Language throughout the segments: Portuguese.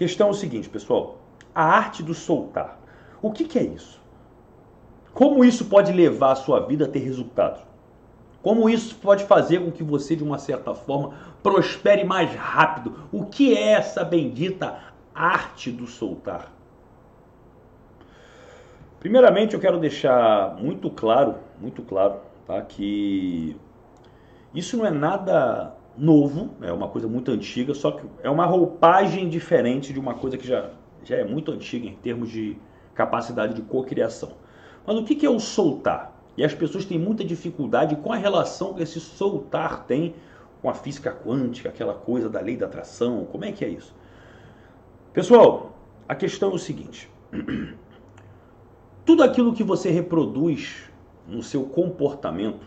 questão é o seguinte, pessoal. A arte do soltar. O que, que é isso? Como isso pode levar a sua vida a ter resultados? Como isso pode fazer com que você, de uma certa forma, prospere mais rápido? O que é essa bendita arte do soltar? Primeiramente, eu quero deixar muito claro, muito claro, tá, que isso não é nada novo, é uma coisa muito antiga, só que é uma roupagem diferente de uma coisa que já, já é muito antiga em termos de capacidade de cocriação. Mas o que é o soltar? E as pessoas têm muita dificuldade com a relação que esse soltar tem com a física quântica, aquela coisa da lei da atração. Como é que é isso? Pessoal, a questão é o seguinte: tudo aquilo que você reproduz no seu comportamento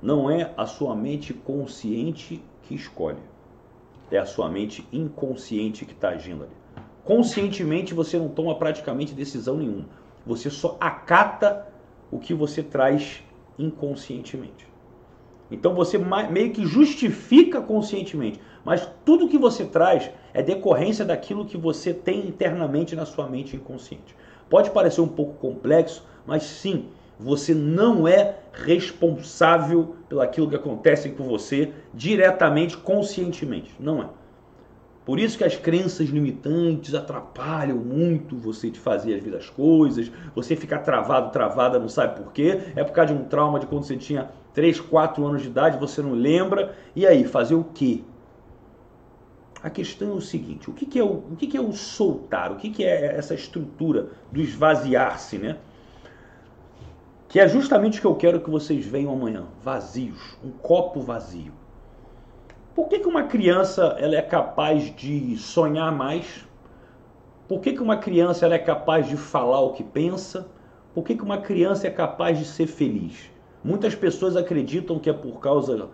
não é a sua mente consciente que escolhe, é a sua mente inconsciente que está agindo ali. Conscientemente você não toma praticamente decisão nenhuma, você só acata o que você traz inconscientemente. Então você meio que justifica conscientemente, mas tudo que você traz é decorrência daquilo que você tem internamente na sua mente inconsciente. Pode parecer um pouco complexo, mas sim, você não é responsável pelo aquilo que acontece com você diretamente, conscientemente. Não é. Por isso que as crenças limitantes atrapalham muito você de fazer as vidas coisas, você fica travado, travada, não sabe por quê. É por causa de um trauma de quando você tinha 3, 4 anos de idade, você não lembra. E aí, fazer o quê? A questão é o seguinte, o que, que é, o, o que, que é o soltar? O que, que é essa estrutura do esvaziar-se, né? Que é justamente o que eu quero que vocês venham amanhã, vazios, um copo vazio. Por que, que uma criança ela é capaz de sonhar mais? Por que, que uma criança ela é capaz de falar o que pensa? Por que, que uma criança é capaz de ser feliz? Muitas pessoas acreditam que é por causa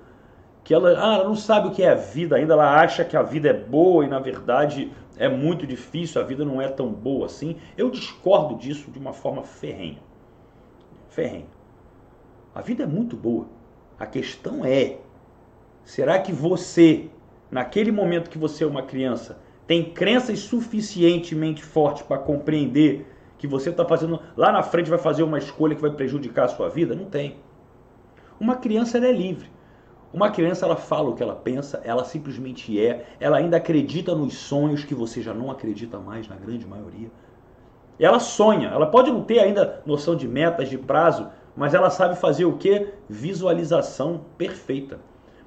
que ela, ah, ela não sabe o que é a vida ainda, ela acha que a vida é boa e na verdade é muito difícil, a vida não é tão boa assim. Eu discordo disso de uma forma ferrenha. Ferrenha. A vida é muito boa. A questão é Será que você, naquele momento que você é uma criança, tem crenças suficientemente fortes para compreender que você está fazendo lá na frente vai fazer uma escolha que vai prejudicar a sua vida? Não tem. Uma criança é livre. Uma criança ela fala o que ela pensa, ela simplesmente é, ela ainda acredita nos sonhos que você já não acredita mais na grande maioria. Ela sonha, ela pode não ter ainda noção de metas, de prazo, mas ela sabe fazer o que? Visualização perfeita.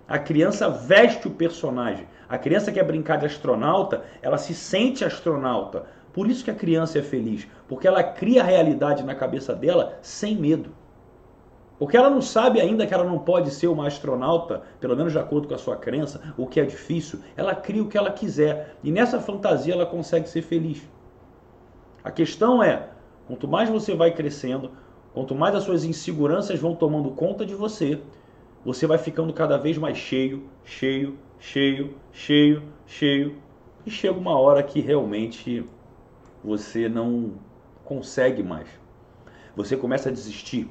A criança veste o personagem. A criança quer brincar de astronauta, ela se sente astronauta. Por isso que a criança é feliz, porque ela cria a realidade na cabeça dela sem medo. Porque ela não sabe ainda que ela não pode ser uma astronauta, pelo menos de acordo com a sua crença, o que é difícil. Ela cria o que ela quiser e nessa fantasia ela consegue ser feliz. A questão é, quanto mais você vai crescendo, quanto mais as suas inseguranças vão tomando conta de você, você vai ficando cada vez mais cheio, cheio, cheio, cheio, cheio, e chega uma hora que realmente você não consegue mais. Você começa a desistir.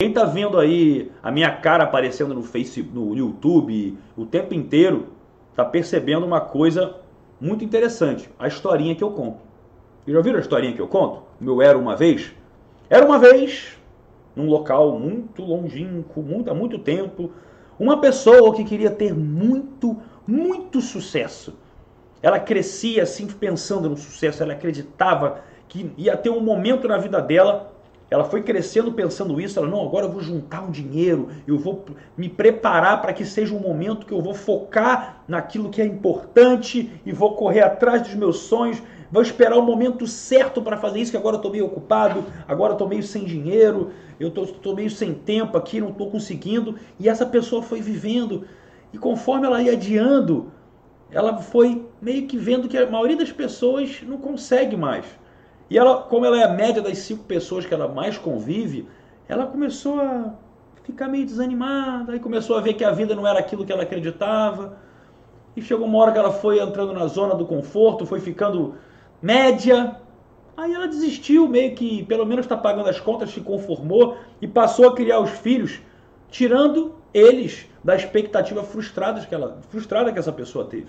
Quem está vendo aí a minha cara aparecendo no Facebook, no YouTube, o tempo inteiro, está percebendo uma coisa muito interessante, a historinha que eu conto. Já viram a historinha que eu conto? O meu era uma vez? Era uma vez num local muito longínquo, muito, há muito tempo, uma pessoa que queria ter muito, muito sucesso. Ela crescia assim pensando no sucesso, ela acreditava que ia ter um momento na vida dela. Ela foi crescendo pensando isso, ela não, agora eu vou juntar um dinheiro, eu vou me preparar para que seja um momento que eu vou focar naquilo que é importante e vou correr atrás dos meus sonhos Vou esperar o momento certo para fazer isso, que agora eu estou meio ocupado, agora eu estou meio sem dinheiro, eu estou meio sem tempo aqui, não estou conseguindo. E essa pessoa foi vivendo. E conforme ela ia adiando, ela foi meio que vendo que a maioria das pessoas não consegue mais. E ela, como ela é a média das cinco pessoas que ela mais convive, ela começou a ficar meio desanimada, e começou a ver que a vida não era aquilo que ela acreditava. E chegou uma hora que ela foi entrando na zona do conforto, foi ficando média. Aí ela desistiu, meio que pelo menos está pagando as contas, se conformou e passou a criar os filhos, tirando eles da expectativa frustrada que, ela, frustrada que essa pessoa teve.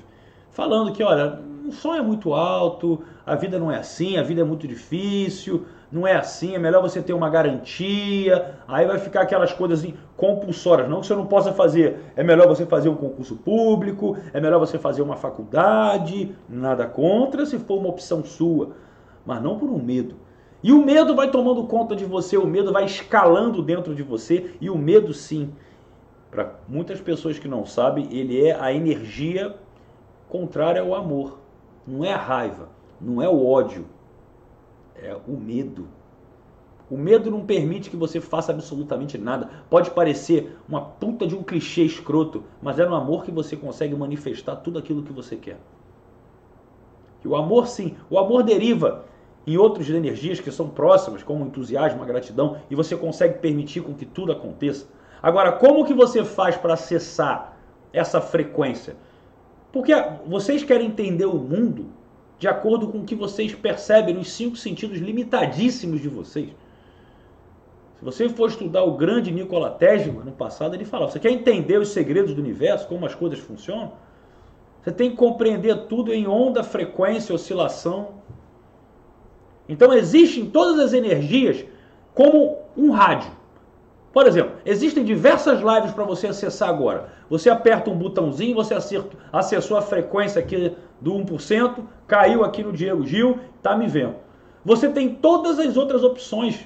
falando que, olha, o sonho é muito alto, a vida não é assim, a vida é muito difícil, não é assim, é melhor você ter uma garantia, aí vai ficar aquelas coisas assim, compulsórias, não que você não possa fazer, é melhor você fazer um concurso público, é melhor você fazer uma faculdade, nada contra se for uma opção sua, mas não por um medo. E o medo vai tomando conta de você, o medo vai escalando dentro de você, e o medo sim, para muitas pessoas que não sabem, ele é a energia contrária ao amor. Não é a raiva, não é o ódio, é o medo. O medo não permite que você faça absolutamente nada. Pode parecer uma puta de um clichê escroto, mas é no amor que você consegue manifestar tudo aquilo que você quer. E o amor, sim, o amor deriva em outras energias que são próximas, como entusiasmo, a gratidão, e você consegue permitir com que tudo aconteça. Agora, como que você faz para acessar essa frequência? Porque vocês querem entender o mundo de acordo com o que vocês percebem nos cinco sentidos limitadíssimos de vocês. Se você for estudar o grande Nikola Tesla no passado, ele falava: você quer entender os segredos do universo, como as coisas funcionam? Você tem que compreender tudo em onda, frequência, oscilação. Então existem todas as energias como um rádio. Por exemplo, existem diversas lives para você acessar agora. Você aperta um botãozinho, você acessou a frequência aqui do 1%, caiu aqui no Diego Gil, tá me vendo. Você tem todas as outras opções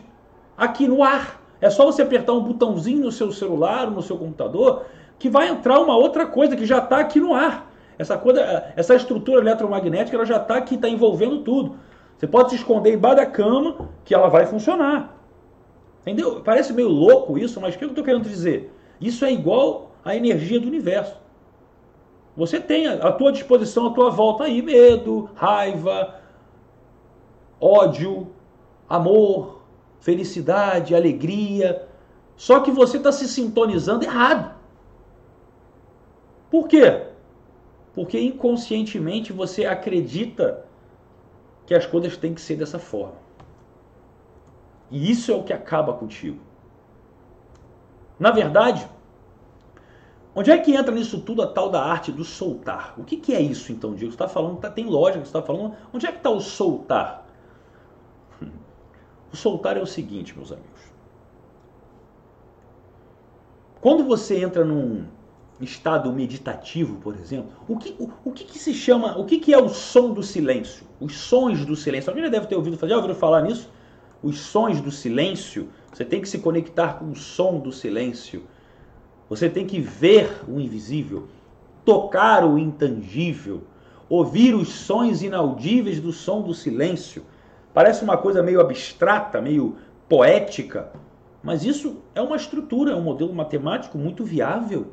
aqui no ar. É só você apertar um botãozinho no seu celular, no seu computador, que vai entrar uma outra coisa que já está aqui no ar. Essa, coisa, essa estrutura eletromagnética ela já está aqui, está envolvendo tudo. Você pode se esconder embaixo da cama que ela vai funcionar. Entendeu? Parece meio louco isso, mas o que eu estou querendo dizer? Isso é igual à energia do universo. Você tem à tua disposição, à tua volta aí, medo, raiva, ódio, amor, felicidade, alegria. Só que você está se sintonizando errado. Por quê? Porque inconscientemente você acredita que as coisas têm que ser dessa forma. E isso é o que acaba contigo. Na verdade, onde é que entra nisso tudo a tal da arte do soltar? O que, que é isso então, Diego? Você está falando, tá, tem lógica, você está falando. Onde é que está o soltar? O soltar é o seguinte, meus amigos. Quando você entra num estado meditativo, por exemplo, o que, o, o que, que se chama, o que, que é o som do silêncio? Os sons do silêncio. Alguém já deve ter ouvido, já ouviram falar nisso? os sons do silêncio, você tem que se conectar com o som do silêncio. Você tem que ver o invisível, tocar o intangível, ouvir os sons inaudíveis do som do silêncio. Parece uma coisa meio abstrata, meio poética, mas isso é uma estrutura, é um modelo matemático muito viável.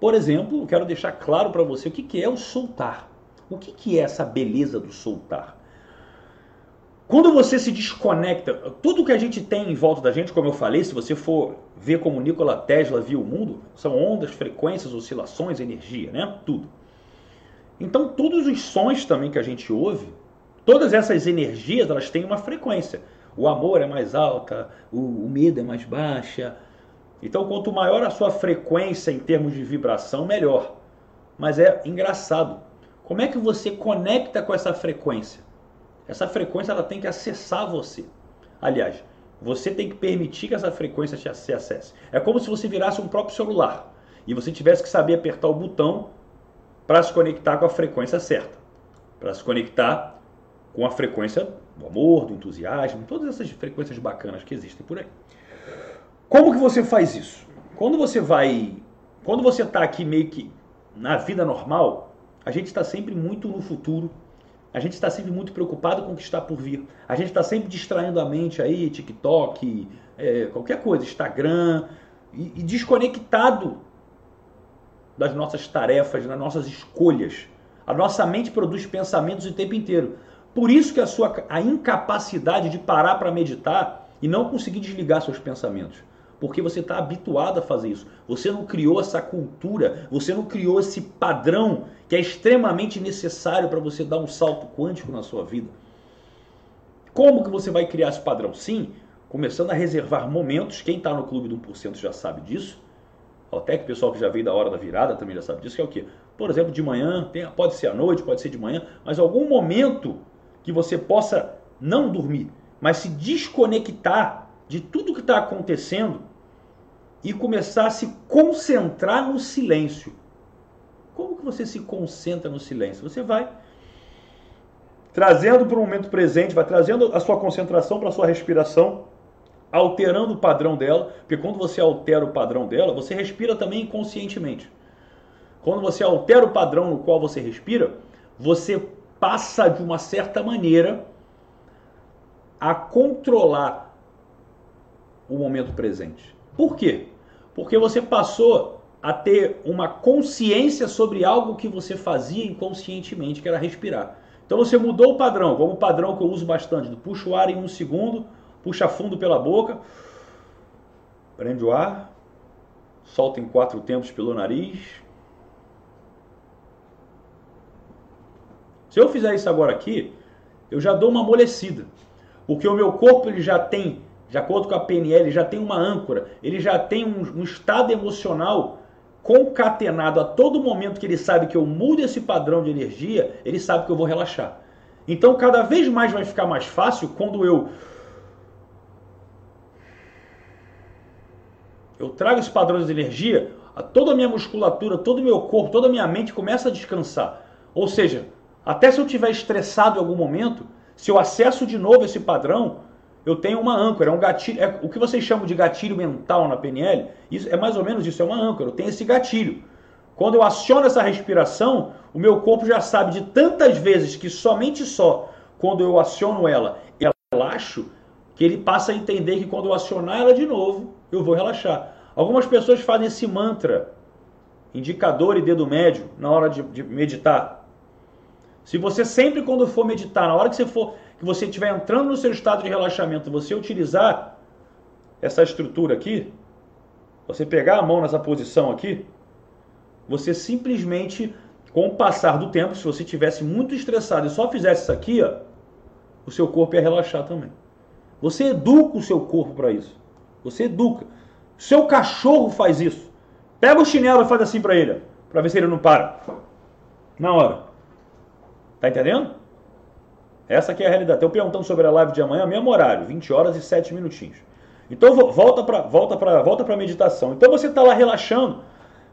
Por exemplo, quero deixar claro para você o que é o soltar. O que é essa beleza do soltar? Quando você se desconecta, tudo que a gente tem em volta da gente, como eu falei, se você for ver como Nikola Tesla viu o mundo, são ondas, frequências, oscilações, energia, né? Tudo. Então, todos os sons também que a gente ouve, todas essas energias, elas têm uma frequência. O amor é mais alta, o, o medo é mais baixa. Então, quanto maior a sua frequência em termos de vibração, melhor. Mas é engraçado. Como é que você conecta com essa frequência? Essa frequência ela tem que acessar você. Aliás, você tem que permitir que essa frequência te acesse. É como se você virasse um próprio celular e você tivesse que saber apertar o botão para se conectar com a frequência certa. Para se conectar com a frequência do amor, do entusiasmo, todas essas frequências bacanas que existem por aí. Como que você faz isso? Quando você vai, quando você está aqui meio que na vida normal, a gente está sempre muito no futuro, a gente está sempre muito preocupado com o que está por vir. A gente está sempre distraindo a mente aí, TikTok, é, qualquer coisa, Instagram, e, e desconectado das nossas tarefas, das nossas escolhas. A nossa mente produz pensamentos o tempo inteiro. Por isso que a sua a incapacidade de parar para meditar e não conseguir desligar seus pensamentos porque você está habituado a fazer isso. Você não criou essa cultura, você não criou esse padrão que é extremamente necessário para você dar um salto quântico na sua vida. Como que você vai criar esse padrão? Sim, começando a reservar momentos, quem está no clube do 1% já sabe disso, Até que o pessoal que já veio da hora da virada também já sabe disso, que é o quê? Por exemplo, de manhã, pode ser à noite, pode ser de manhã, mas algum momento que você possa não dormir, mas se desconectar de tudo que está acontecendo e começar a se concentrar no silêncio. Como que você se concentra no silêncio? Você vai trazendo para o momento presente, vai trazendo a sua concentração para a sua respiração, alterando o padrão dela, porque quando você altera o padrão dela, você respira também inconscientemente. Quando você altera o padrão no qual você respira, você passa de uma certa maneira a controlar o momento presente. Por quê? Porque você passou a ter uma consciência sobre algo que você fazia inconscientemente, que era respirar. Então você mudou o padrão, como o padrão que eu uso bastante, do puxa o ar em um segundo, puxa fundo pela boca, prende o ar, solta em quatro tempos pelo nariz. Se eu fizer isso agora aqui, eu já dou uma amolecida, porque o meu corpo ele já tem, de acordo com a PNL, já tem uma âncora, ele já tem um, um estado emocional concatenado a todo momento que ele sabe que eu mudo esse padrão de energia, ele sabe que eu vou relaxar. Então, cada vez mais vai ficar mais fácil quando eu eu trago esse padrão de energia, toda a minha musculatura, todo o meu corpo, toda a minha mente começa a descansar. Ou seja, até se eu estiver estressado em algum momento, se eu acesso de novo esse padrão, eu tenho uma âncora, é um gatilho, é o que vocês chamam de gatilho mental na PNL, isso é mais ou menos isso, é uma âncora, eu tenho esse gatilho. Quando eu aciono essa respiração, o meu corpo já sabe de tantas vezes que somente só quando eu aciono ela, eu relaxo, que ele passa a entender que quando eu acionar ela de novo, eu vou relaxar. Algumas pessoas fazem esse mantra, indicador e dedo médio, na hora de, de meditar. Se você sempre quando for meditar, na hora que você for que você estiver entrando no seu estado de relaxamento, você utilizar essa estrutura aqui, você pegar a mão nessa posição aqui, você simplesmente, com o passar do tempo, se você tivesse muito estressado e só fizesse isso aqui, ó, o seu corpo ia relaxar também. Você educa o seu corpo para isso. Você educa. Seu cachorro faz isso. Pega o chinelo e faz assim para ele, para ver se ele não para. Na hora. Tá entendendo? Essa aqui é a realidade. Estou perguntando sobre a live de amanhã, mesmo horário, 20 horas e 7 minutinhos. Então volta para volta para volta para meditação. Então você está lá relaxando,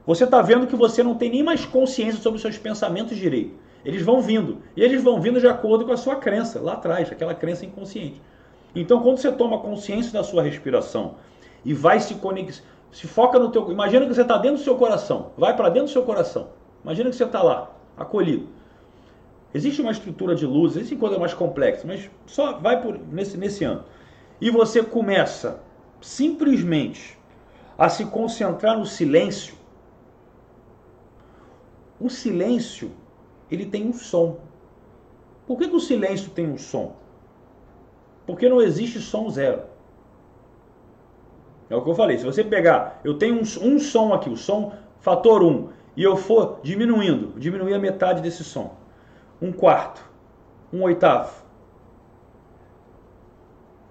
você está vendo que você não tem nem mais consciência sobre os seus pensamentos direito. Eles vão vindo e eles vão vindo de acordo com a sua crença lá atrás, aquela crença inconsciente. Então quando você toma consciência da sua respiração e vai se conectar, se foca no teu, imagina que você está dentro do seu coração, vai para dentro do seu coração. Imagina que você está lá, acolhido. Existe uma estrutura de luz, existe coisa mais complexa, mas só vai por nesse, nesse ano. E você começa simplesmente a se concentrar no silêncio. O silêncio, ele tem um som. Por que, que o silêncio tem um som? Porque não existe som zero. É o que eu falei. Se você pegar, eu tenho um, um som aqui, o som fator 1, e eu for diminuindo, diminuir a metade desse som um quarto, um oitavo,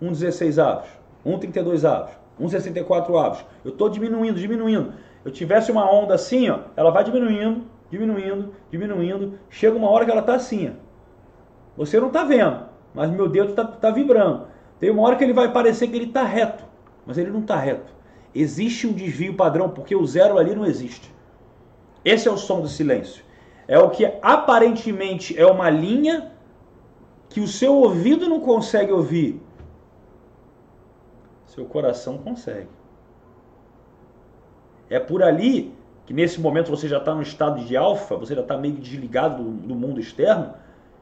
um 16 avos, um 32 avos, um 64 avos. Eu estou diminuindo, diminuindo. Eu tivesse uma onda assim, ó, ela vai diminuindo, diminuindo, diminuindo. Chega uma hora que ela está assim. Ó. Você não está vendo, mas meu dedo está tá vibrando. Tem uma hora que ele vai parecer que ele está reto, mas ele não está reto. Existe um desvio padrão, porque o zero ali não existe. Esse é o som do silêncio. É o que aparentemente é uma linha que o seu ouvido não consegue ouvir. Seu coração consegue. É por ali que nesse momento você já está no estado de alfa, você já está meio desligado do, do mundo externo,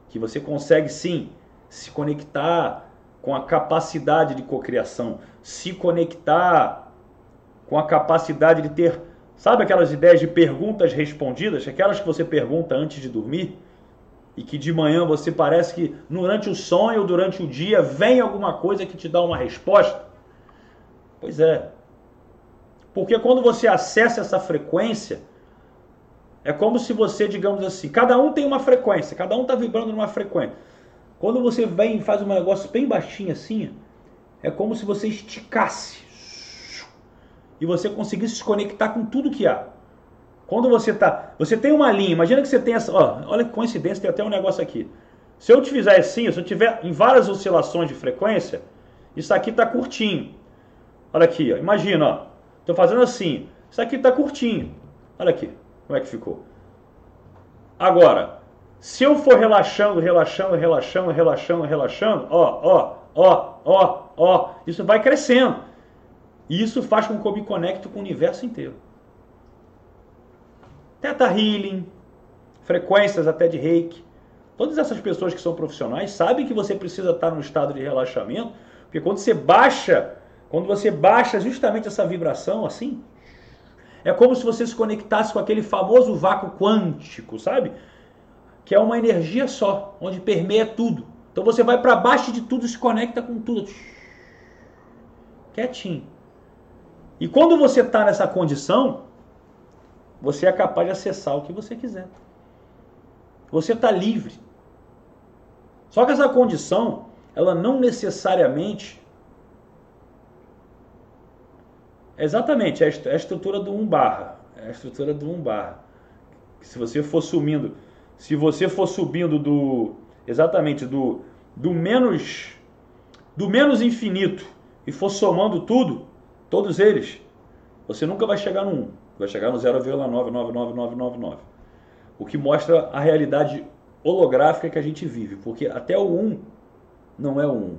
que você consegue sim se conectar com a capacidade de cocriação, se conectar com a capacidade de ter Sabe aquelas ideias de perguntas respondidas? Aquelas que você pergunta antes de dormir? E que de manhã você parece que durante o sonho ou durante o dia vem alguma coisa que te dá uma resposta? Pois é. Porque quando você acessa essa frequência, é como se você, digamos assim, cada um tem uma frequência, cada um está vibrando numa frequência. Quando você vem e faz um negócio bem baixinho assim, é como se você esticasse e você conseguir se conectar com tudo que há. Quando você tá, você tem uma linha, imagina que você tem essa, ó, olha que coincidência, tem até um negócio aqui. Se eu te fizer assim, se eu tiver em várias oscilações de frequência, isso aqui está curtinho. Olha aqui, ó, imagina, ó, tô fazendo assim, isso aqui está curtinho. Olha aqui, como é que ficou. Agora, se eu for relaxando, relaxando, relaxando, relaxando, relaxando, ó, ó, ó, ó, ó, isso vai crescendo. E isso faz com que eu me conecte com o universo inteiro. Teta Healing, frequências até de reiki. Todas essas pessoas que são profissionais sabem que você precisa estar num estado de relaxamento, porque quando você baixa, quando você baixa justamente essa vibração assim, é como se você se conectasse com aquele famoso vácuo quântico, sabe? Que é uma energia só, onde permeia tudo. Então você vai para baixo de tudo e se conecta com tudo. Quietinho. E quando você está nessa condição, você é capaz de acessar o que você quiser. Você está livre. Só que essa condição, ela não necessariamente. Exatamente, é, é a estrutura do 1 barra. É a estrutura do 1 barra. Se você for subindo, se você for subindo do. Exatamente, do, do menos. Do menos infinito e for somando tudo, todos eles, você nunca vai chegar no 1. Vai chegar no 0,999999. O que mostra a realidade holográfica que a gente vive. Porque até o 1 não é o 1.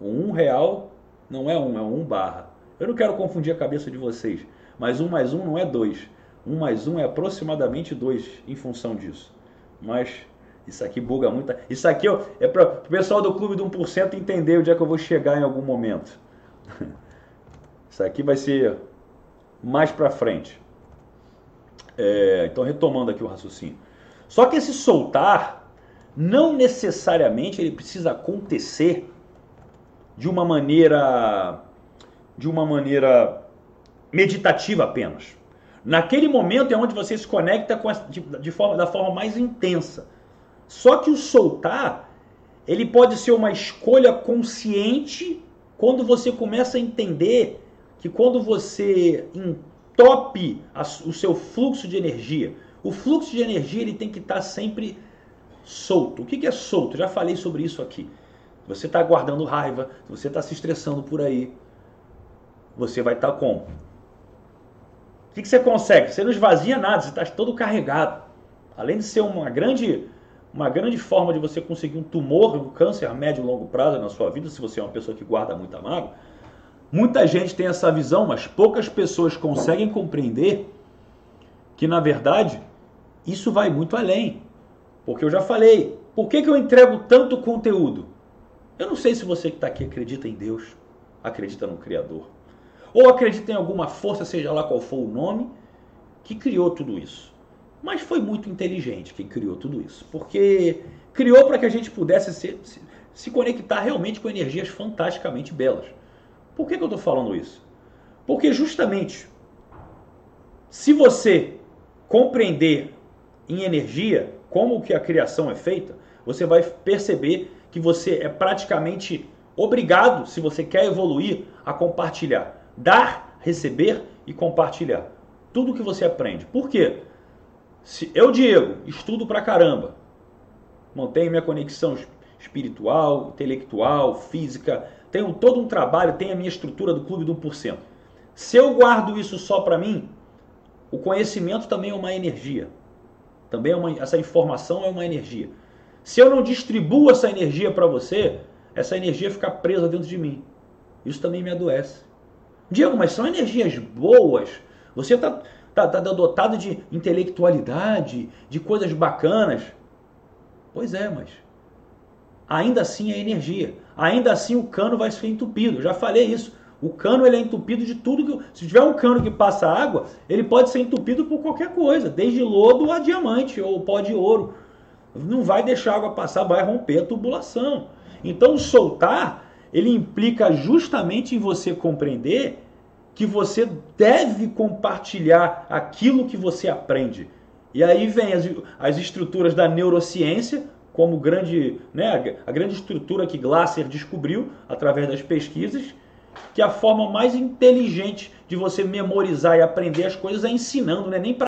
O 1 real não é 1, é 1 barra. Eu não quero confundir a cabeça de vocês. Mas 1 mais 1 não é 2. 1 mais 1 é aproximadamente 2 em função disso. Mas isso aqui buga muito. Isso aqui é para o pessoal do clube do 1% entender onde é que eu vou chegar em algum momento. Isso aqui vai ser mais para frente. É, então, retomando aqui o raciocínio. Só que esse soltar, não necessariamente ele precisa acontecer de uma maneira de uma maneira meditativa apenas. Naquele momento é onde você se conecta com a, de, de forma, da forma mais intensa. Só que o soltar, ele pode ser uma escolha consciente quando você começa a entender que quando você entope o seu fluxo de energia, o fluxo de energia ele tem que estar sempre solto. O que é solto? Já falei sobre isso aqui. Você está guardando raiva, você está se estressando por aí, você vai estar tá? O que você consegue? Você não esvazia nada, você está todo carregado. Além de ser uma grande, uma grande forma de você conseguir um tumor, um câncer a médio e longo prazo na sua vida, se você é uma pessoa que guarda muita mágoa, Muita gente tem essa visão, mas poucas pessoas conseguem compreender que, na verdade, isso vai muito além. Porque eu já falei, por que, que eu entrego tanto conteúdo? Eu não sei se você que está aqui acredita em Deus, acredita no Criador, ou acredita em alguma força, seja lá qual for o nome, que criou tudo isso. Mas foi muito inteligente quem criou tudo isso, porque criou para que a gente pudesse se, se, se conectar realmente com energias fantasticamente belas. Por que, que eu estou falando isso? Porque justamente, se você compreender em energia como que a criação é feita, você vai perceber que você é praticamente obrigado, se você quer evoluir, a compartilhar. Dar, receber e compartilhar. Tudo que você aprende. Por quê? Se eu, Diego, estudo pra caramba, mantenho minha conexão espiritual, intelectual, física, tenho todo um trabalho, tenho a minha estrutura do clube do 1%. Se eu guardo isso só para mim, o conhecimento também é uma energia. Também é uma, essa informação é uma energia. Se eu não distribuo essa energia para você, essa energia fica presa dentro de mim. Isso também me adoece. Diego, mas são energias boas. Você está tá, tá dotado de intelectualidade, de coisas bacanas. Pois é, mas ainda assim é energia ainda assim o cano vai ser entupido. Eu já falei isso. O cano ele é entupido de tudo que. Se tiver um cano que passa água, ele pode ser entupido por qualquer coisa, desde lodo a diamante ou pó de ouro. Não vai deixar a água passar, vai romper a tubulação. Então, soltar, ele implica justamente em você compreender que você deve compartilhar aquilo que você aprende. E aí vem as, as estruturas da neurociência, como grande, né, a grande estrutura que Glasser descobriu através das pesquisas, que a forma mais inteligente de você memorizar e aprender as coisas é ensinando, não é nem para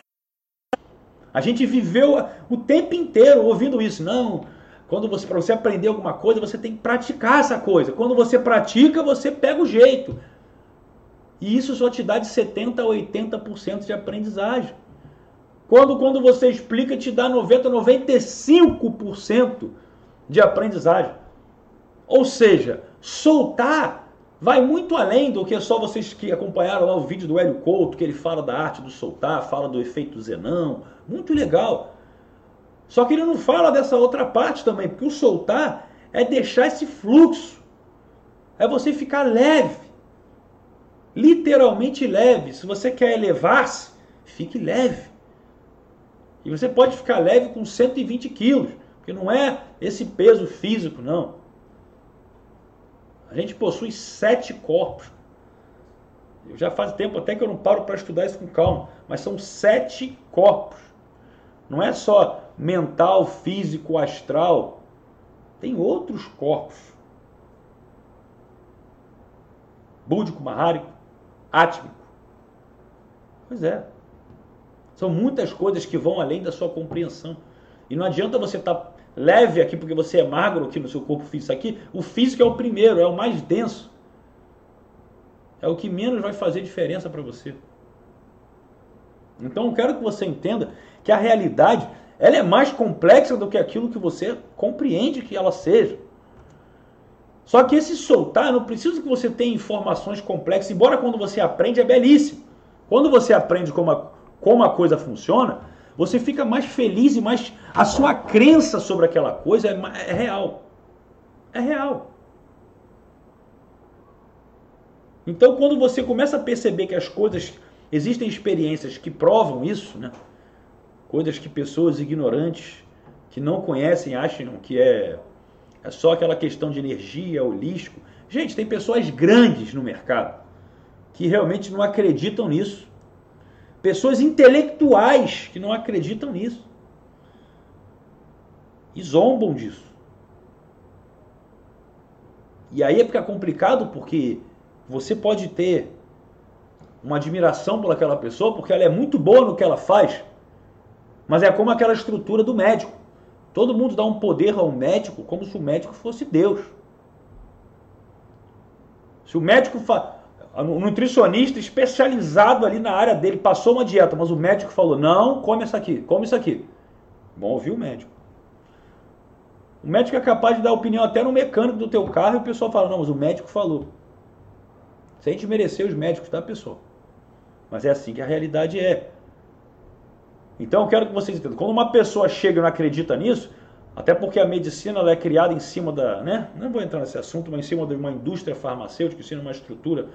a gente viveu o tempo inteiro ouvindo isso. Não, quando você para você aprender alguma coisa, você tem que praticar essa coisa. Quando você pratica, você pega o jeito. E isso só te dá de 70 a 80% de aprendizagem. Quando, quando você explica, te dá 90, 95% de aprendizagem. Ou seja, soltar vai muito além do que só vocês que acompanharam lá o vídeo do Hélio Couto, que ele fala da arte do soltar, fala do efeito Zenão. Muito legal. Só que ele não fala dessa outra parte também, porque o soltar é deixar esse fluxo. É você ficar leve. Literalmente leve. Se você quer elevar-se, fique leve. E você pode ficar leve com 120 quilos, porque não é esse peso físico, não. A gente possui sete corpos. Eu já faz tempo até que eu não paro para estudar isso com calma, mas são sete corpos. Não é só mental, físico, astral. Tem outros corpos. Búdico, marrárico, átmico. Pois é. São muitas coisas que vão além da sua compreensão. E não adianta você estar tá leve aqui porque você é magro aqui no seu corpo físico aqui. O físico é o primeiro, é o mais denso. É o que menos vai fazer diferença para você. Então eu quero que você entenda que a realidade ela é mais complexa do que aquilo que você compreende que ela seja. Só que esse soltar não precisa que você tenha informações complexas, embora quando você aprende é belíssimo. Quando você aprende como a, como a coisa funciona, você fica mais feliz e mais. A sua crença sobre aquela coisa é, é real. É real. Então, quando você começa a perceber que as coisas. Existem experiências que provam isso, né? coisas que pessoas ignorantes, que não conhecem, acham que é, é só aquela questão de energia, holístico. Gente, tem pessoas grandes no mercado que realmente não acreditam nisso. Pessoas intelectuais que não acreditam nisso. E zombam disso. E aí fica complicado porque você pode ter uma admiração por aquela pessoa porque ela é muito boa no que ela faz, mas é como aquela estrutura do médico. Todo mundo dá um poder ao médico como se o médico fosse Deus. Se o médico fa um nutricionista especializado ali na área dele passou uma dieta, mas o médico falou: não, come isso aqui, come isso aqui. Bom ouvir o médico. O médico é capaz de dar opinião até no mecânico do teu carro e o pessoal fala: não, mas o médico falou. Sem desmerecer os médicos, tá, pessoal? Mas é assim que a realidade é. Então eu quero que vocês entendam. Quando uma pessoa chega e não acredita nisso, até porque a medicina ela é criada em cima da. Né? Não vou entrar nesse assunto, mas em cima de uma indústria farmacêutica, em cima de uma estrutura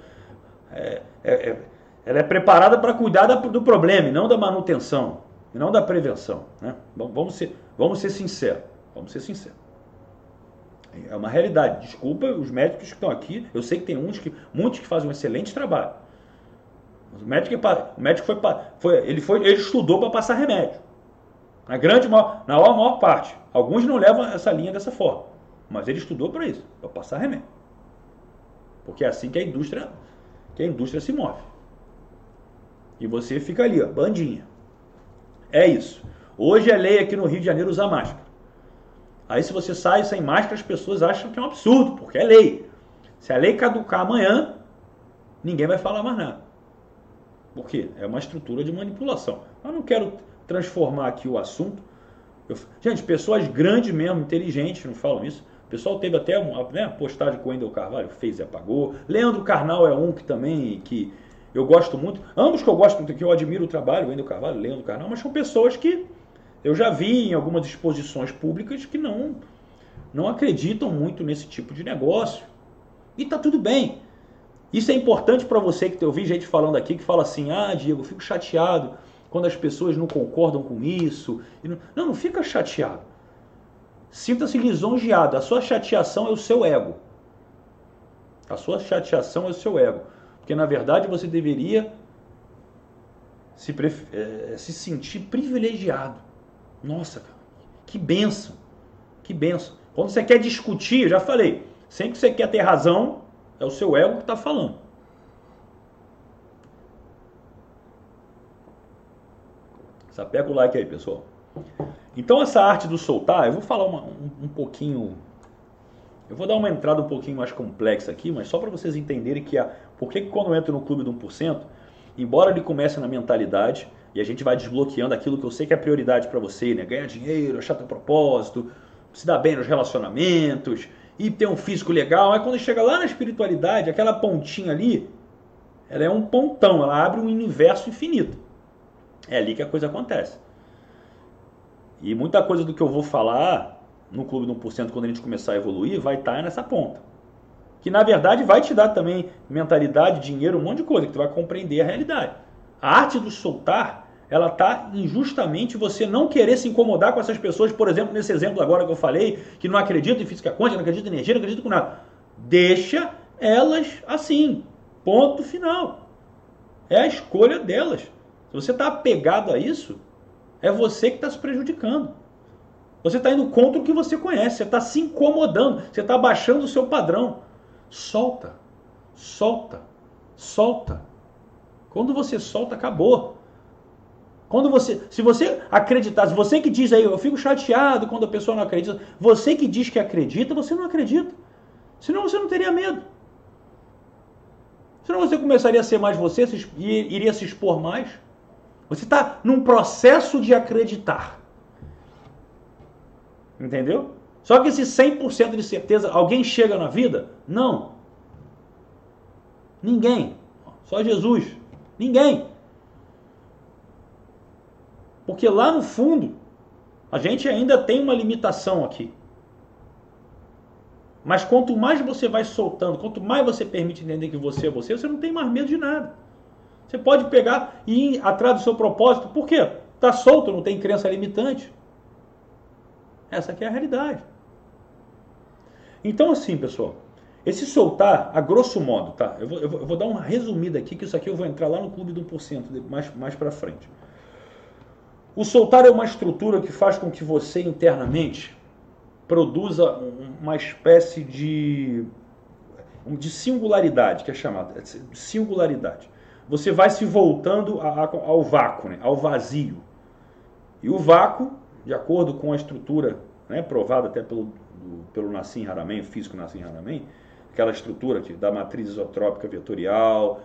é, é, é, ela é preparada para cuidar do problema e não da manutenção, e não da prevenção. Né? Vamos, ser, vamos ser sinceros. Vamos ser sinceros. É uma realidade. Desculpa os médicos que estão aqui. Eu sei que tem uns que, muitos que fazem um excelente trabalho. O médico, o médico foi, foi, ele foi, ele estudou para passar remédio. Na grande maior, na maior parte. Alguns não levam essa linha dessa forma. Mas ele estudou para isso, para passar remédio. Porque é assim que a indústria que a indústria se move. E você fica ali, ó, bandinha. É isso. Hoje é lei aqui no Rio de Janeiro usar máscara. Aí se você sai sem máscara, as pessoas acham que é um absurdo, porque é lei. Se a lei caducar amanhã, ninguém vai falar mais nada. Por quê? É uma estrutura de manipulação. Eu não quero transformar aqui o assunto. Eu... gente, pessoas grandes mesmo, inteligentes, não falam isso. Pessoal teve até uma né, postagem com o Wendel Carvalho, fez e apagou. Leandro Carnal é um que também que eu gosto muito. Ambos que eu gosto muito, que eu admiro o trabalho, o Wendel Carvalho, o Leandro Carnal, mas são pessoas que eu já vi em algumas exposições públicas que não, não acreditam muito nesse tipo de negócio. E tá tudo bem. Isso é importante para você que eu vi gente falando aqui que fala assim: "Ah, Diego, eu fico chateado quando as pessoas não concordam com isso". Não, não fica chateado. Sinta-se lisonjeado. A sua chateação é o seu ego. A sua chateação é o seu ego. Porque na verdade você deveria se, é, se sentir privilegiado. Nossa, que benção. Que benção. Quando você quer discutir, já falei, sempre que você quer ter razão, É o seu ego que está falando. Sapeca o like aí, pessoal. Então essa arte do soltar, eu vou falar uma, um, um pouquinho eu vou dar uma entrada um pouquinho mais complexa aqui, mas só para vocês entenderem que a, por que, quando eu entro no clube do 1%, embora ele comece na mentalidade, e a gente vai desbloqueando aquilo que eu sei que é prioridade para você, né? Ganhar dinheiro, achar teu propósito, se dar bem nos relacionamentos, e ter um físico legal. Aí quando chega lá na espiritualidade, aquela pontinha ali, ela é um pontão, ela abre um universo infinito. É ali que a coisa acontece. E muita coisa do que eu vou falar no clube do 1% quando a gente começar a evoluir, vai estar tá nessa ponta. Que na verdade vai te dar também mentalidade, dinheiro, um monte de coisa, que tu vai compreender a realidade. A arte do soltar, ela está em justamente você não querer se incomodar com essas pessoas, por exemplo, nesse exemplo agora que eu falei, que não acreditam em física quântica, não acreditam em energia, não acreditam com nada. Deixa elas assim. Ponto final. É a escolha delas. Se você está apegado a isso, é você que está se prejudicando. Você está indo contra o que você conhece, você está se incomodando, você está baixando o seu padrão. Solta, solta, solta. Quando você solta, acabou. Quando você, se você acreditar, se você que diz aí, eu fico chateado quando a pessoa não acredita, você que diz que acredita, você não acredita. Senão você não teria medo. Senão você começaria a ser mais você e iria se expor mais. Você está num processo de acreditar. Entendeu? Só que esse 100% de certeza, alguém chega na vida? Não. Ninguém. Só Jesus. Ninguém. Porque lá no fundo, a gente ainda tem uma limitação aqui. Mas quanto mais você vai soltando, quanto mais você permite entender que você é você, você não tem mais medo de nada. Você pode pegar e ir atrás do seu propósito. Por quê? Está solto, não tem crença limitante. Essa aqui é a realidade. Então, assim, pessoal, esse soltar, a grosso modo, tá? Eu vou, eu vou, dar uma resumida aqui, que isso aqui eu vou entrar lá no clube do 1% mais, mais para frente. O soltar é uma estrutura que faz com que você internamente produza uma espécie de, de singularidade, que é chamada singularidade. Você vai se voltando ao vácuo, né? ao vazio. E o vácuo de acordo com a estrutura né, provada até pelo, do, pelo Nassim Haramein, o físico Nassim Haramein, aquela estrutura que, da matriz isotrópica vetorial,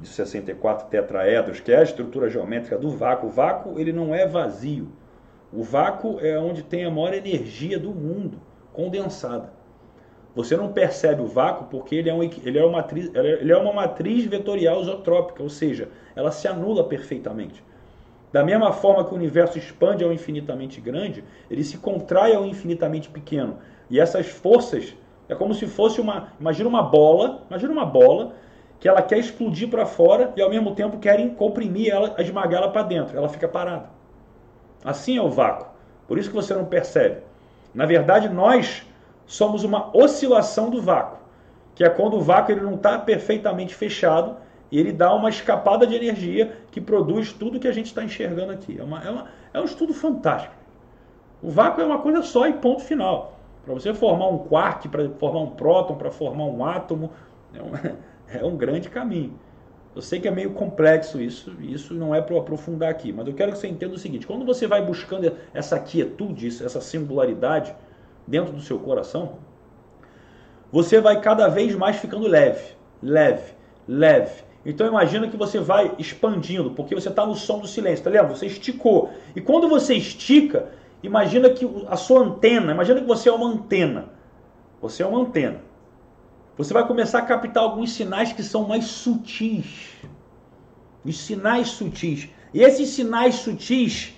de 64 tetraedros, que é a estrutura geométrica do vácuo. O vácuo ele não é vazio. O vácuo é onde tem a maior energia do mundo, condensada. Você não percebe o vácuo porque ele é, um, ele é, uma, matriz, ele é uma matriz vetorial isotrópica, ou seja, ela se anula perfeitamente. Da mesma forma que o universo expande ao infinitamente grande, ele se contrai ao infinitamente pequeno. E essas forças é como se fosse uma, imagina uma bola, imagina uma bola que ela quer explodir para fora e ao mesmo tempo querem comprimir ela, esmagar ela para dentro. Ela fica parada. Assim é o vácuo. Por isso que você não percebe. Na verdade, nós somos uma oscilação do vácuo, que é quando o vácuo ele não está perfeitamente fechado e ele dá uma escapada de energia que produz tudo que a gente está enxergando aqui. É, uma, é, uma, é um estudo fantástico. O vácuo é uma coisa só e ponto final. Para você formar um quark, para formar um próton, para formar um átomo, é um, é um grande caminho. Eu sei que é meio complexo isso, isso não é para aprofundar aqui, mas eu quero que você entenda o seguinte: quando você vai buscando essa quietude, essa singularidade dentro do seu coração, você vai cada vez mais ficando leve, leve, leve. Então imagina que você vai expandindo, porque você está no som do silêncio, tá lembra? Você esticou. E quando você estica, imagina que a sua antena, imagina que você é uma antena. Você é uma antena. Você vai começar a captar alguns sinais que são mais sutis. Os sinais sutis. E esses sinais sutis,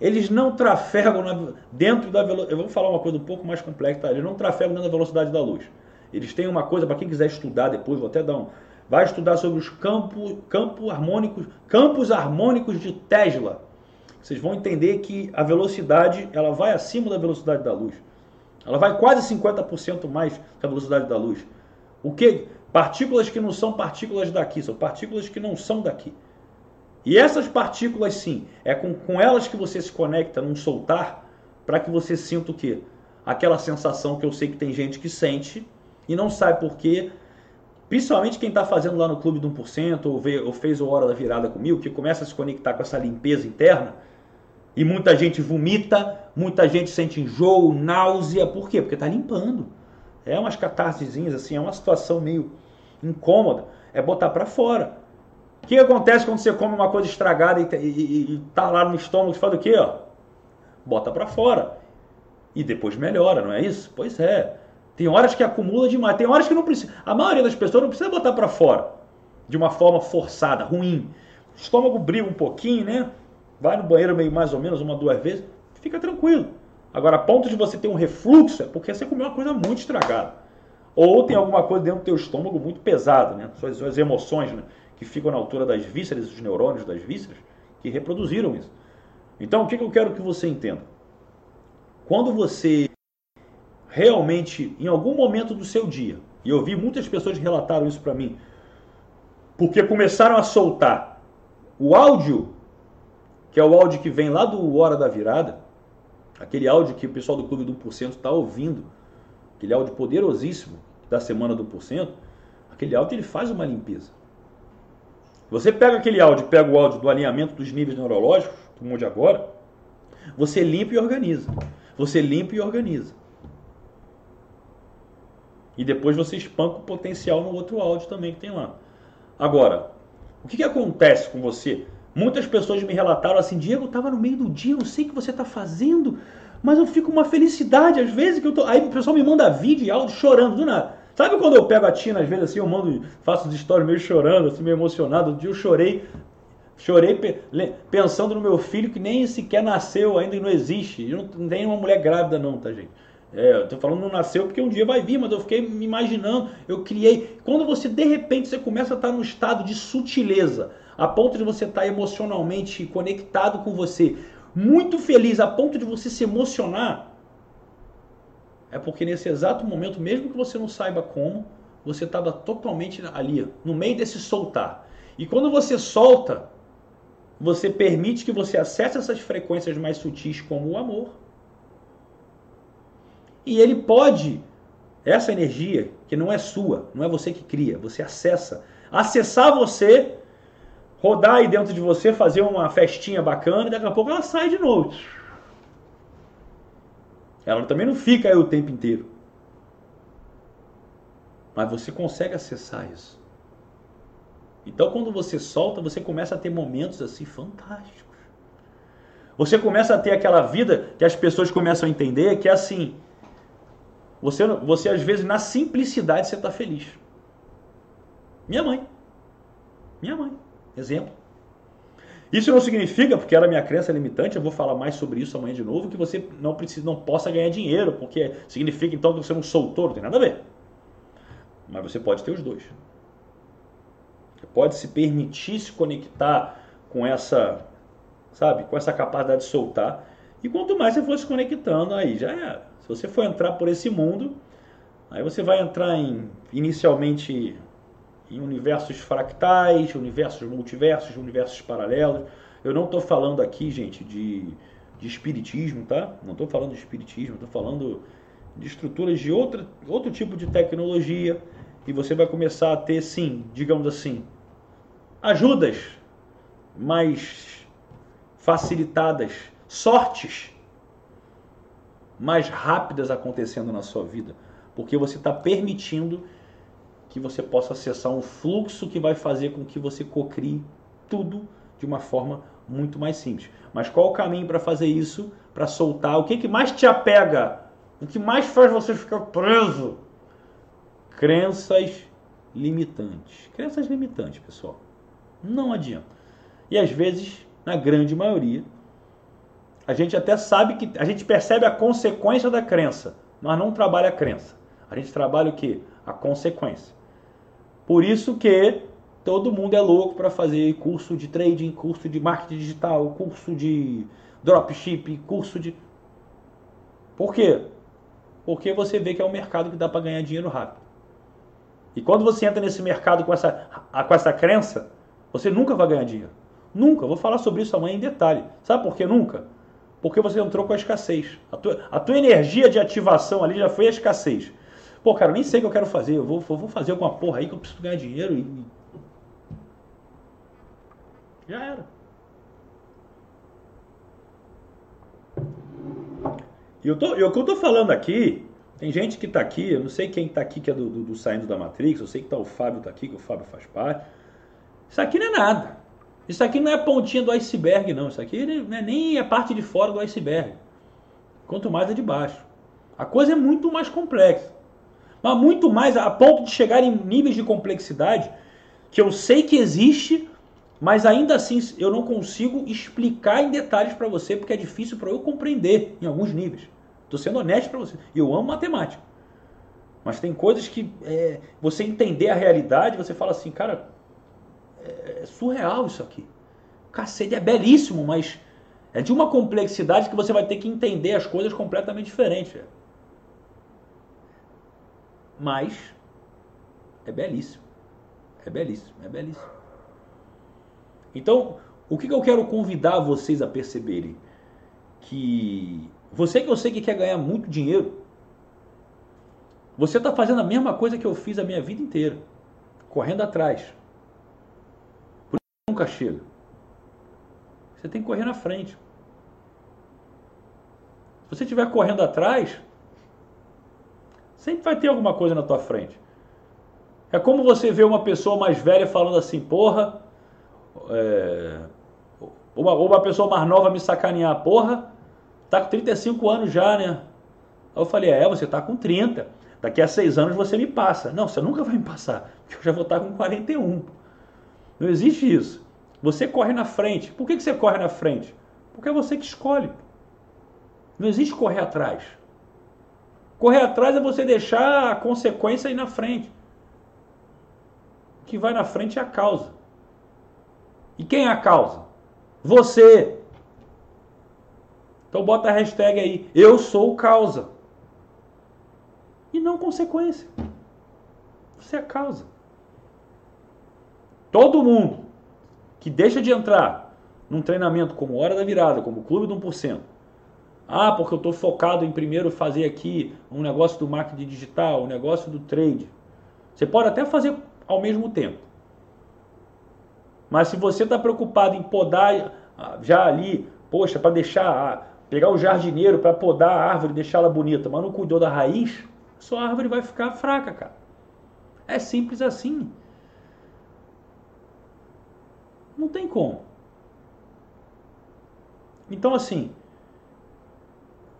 eles não trafegam dentro da velocidade. Eu vou falar uma coisa um pouco mais complexa, tá? Eles não trafegam dentro da velocidade da luz. Eles têm uma coisa, para quem quiser estudar depois, vou até dar um, vai estudar sobre os campos, campo harmônicos, campos harmônicos de Tesla. Vocês vão entender que a velocidade ela vai acima da velocidade da luz. Ela vai quase 50% mais que a velocidade da luz. O que? Partículas que não são partículas daqui, são partículas que não são daqui. E essas partículas, sim, é com, com elas que você se conecta num soltar para que você sinta o quê? Aquela sensação que eu sei que tem gente que sente e não sabe por quê, Principalmente quem está fazendo lá no clube do 1% ou, vê, ou fez o Hora da Virada comigo, que começa a se conectar com essa limpeza interna. E muita gente vomita, muita gente sente enjoo, náusea. Por quê? Porque está limpando. É umas catarsezinhas assim, é uma situação meio incômoda. É botar para fora. O que acontece quando você come uma coisa estragada e, e, e, tá lá no estômago? Você faz o quê? Ó? Bota para fora. E depois melhora, não é isso? Pois é. Tem horas que acumula demais, tem horas que não precisa. A maioria das pessoas não precisa botar para fora de uma forma forçada, ruim. O estômago briga um pouquinho, né? Vai no banheiro meio mais ou menos uma, duas vezes, fica tranquilo. Agora, a ponto de você ter um refluxo é porque você comeu uma coisa muito estragada. Ou tem alguma coisa dentro do teu estômago muito pesada, né? Suas, suas emoções, né? Que ficam na altura das vísceras, os neurônios das vísceras, que reproduziram isso. Então, o que eu quero que você entenda? Quando você realmente, em algum momento do seu dia, e eu vi muitas pessoas relataram isso para mim, porque começaram a soltar o áudio, que é o áudio que vem lá do Hora da Virada, aquele áudio que o pessoal do Clube do 1% está ouvindo, aquele áudio poderosíssimo da semana do 1%, aquele áudio ele faz uma limpeza. Você pega aquele áudio, pega o áudio do alinhamento dos níveis neurológicos, do mundo de agora, você limpa e organiza. Você limpa e organiza. E depois você espanca o potencial no outro áudio também que tem lá. Agora, o que, que acontece com você? Muitas pessoas me relataram assim, Diego, eu estava no meio do dia, eu sei o que você está fazendo, mas eu fico uma felicidade às vezes que eu tô. Aí o pessoal me manda vídeo e áudio chorando do nada. Sabe quando eu pego a Tina, às vezes assim, eu mando, faço as histórias meio chorando, assim, meio emocionado. Um dia eu chorei, chorei pensando no meu filho que nem sequer nasceu, ainda não existe. Eu não tem uma mulher grávida não, tá gente? É, eu tô falando não nasceu porque um dia vai vir, mas eu fiquei me imaginando, eu criei. Quando você de repente você começa a estar num estado de sutileza, a ponto de você estar emocionalmente conectado com você, muito feliz, a ponto de você se emocionar, é porque nesse exato momento, mesmo que você não saiba como, você estava totalmente ali, no meio desse soltar. E quando você solta, você permite que você acesse essas frequências mais sutis como o amor e ele pode, essa energia, que não é sua, não é você que cria, você acessa, acessar você, rodar aí dentro de você, fazer uma festinha bacana, e daqui a pouco ela sai de novo. Ela também não fica aí o tempo inteiro. Mas você consegue acessar isso. Então, quando você solta, você começa a ter momentos assim fantásticos. Você começa a ter aquela vida que as pessoas começam a entender que é assim: você, você às vezes, na simplicidade, você está feliz. Minha mãe. Minha mãe. Exemplo. Isso não significa, porque era minha crença limitante, eu vou falar mais sobre isso amanhã de novo, que você não precisa, não possa ganhar dinheiro, porque significa então que você é um soltor, não tem nada a ver. Mas você pode ter os dois. Você pode se permitir se conectar com essa, sabe, com essa capacidade de soltar. E quanto mais você for se conectando, aí já era. Se você for entrar por esse mundo, aí você vai entrar em inicialmente em universos fractais, universos multiversos, universos paralelos. Eu não estou falando aqui, gente, de, de espiritismo, tá? Não estou falando de espiritismo, estou falando de estruturas de outra, outro tipo de tecnologia. E você vai começar a ter, sim, digamos assim, ajudas mais facilitadas, sortes mais rápidas acontecendo na sua vida, porque você está permitindo que você possa acessar um fluxo que vai fazer com que você cocrie tudo de uma forma muito mais simples. Mas qual o caminho para fazer isso? Para soltar? O que, que mais te apega? O que mais faz você ficar preso? Crenças limitantes. Crenças limitantes, pessoal. Não adianta. E às vezes, na grande maioria, a gente até sabe que a gente percebe a consequência da crença, mas não trabalha a crença. A gente trabalha o que? A consequência. Por isso que todo mundo é louco para fazer curso de trading, curso de marketing digital, curso de dropship, curso de Por quê? Porque você vê que é um mercado que dá para ganhar dinheiro rápido. E quando você entra nesse mercado com essa, com essa crença, você nunca vai ganhar dinheiro. Nunca. Vou falar sobre isso amanhã em detalhe. Sabe por que nunca? Porque você entrou com a escassez. A tua, a tua energia de ativação ali já foi a escassez. Pô, cara, nem sei o que eu quero fazer. Eu vou, vou fazer alguma porra aí que eu preciso ganhar dinheiro e. Já era. E eu tô, o que eu tô falando aqui, tem gente que tá aqui, eu não sei quem tá aqui que é do, do, do Saindo da Matrix, eu sei que tá o Fábio tá aqui, que o Fábio faz parte. Isso aqui não é nada. Isso aqui não é a pontinha do iceberg, não. Isso aqui não é nem a parte de fora do iceberg. Quanto mais é de baixo. A coisa é muito mais complexa. Mas muito mais a ponto de chegar em níveis de complexidade que eu sei que existe, mas ainda assim eu não consigo explicar em detalhes para você porque é difícil para eu compreender em alguns níveis. Estou sendo honesto para você. Eu amo matemática. Mas tem coisas que é, você entender a realidade, você fala assim, cara, é, é surreal isso aqui. Cacete, é belíssimo, mas é de uma complexidade que você vai ter que entender as coisas completamente diferentes. Mas é belíssimo. É belíssimo, é belíssimo. Então, o que eu quero convidar vocês a perceberem? Que você que eu sei que quer ganhar muito dinheiro, você está fazendo a mesma coisa que eu fiz a minha vida inteira, correndo atrás. Por isso nunca chega. Você tem que correr na frente. Se você estiver correndo atrás, sempre vai ter alguma coisa na tua frente. É como você vê uma pessoa mais velha falando assim, porra, é, uma, uma pessoa mais nova me sacanear, porra, tá com 35 anos já, né? Aí eu falei, é, você tá com 30. Daqui a seis anos você me passa. Não, você nunca vai me passar, porque eu já vou estar com 41. Não existe isso. Você corre na frente. Por que, que você corre na frente? Porque é você que escolhe. Não existe correr atrás. Correr atrás é você deixar a consequência aí na frente. O que vai na frente é a causa. E quem é a causa? Você. Então bota a hashtag aí, eu sou causa. E não consequência. Você é a causa. Todo mundo que deixa de entrar num treinamento como Hora da Virada, como Clube do 1%, ah, porque eu estou focado em primeiro fazer aqui um negócio do marketing digital, um negócio do trade. Você pode até fazer ao mesmo tempo. Mas se você está preocupado em podar ah, já ali, poxa, para deixar, ah, pegar o jardineiro para podar a árvore deixá-la bonita, mas não cuidou da raiz, sua árvore vai ficar fraca, cara. É simples assim. Não tem como. Então, assim,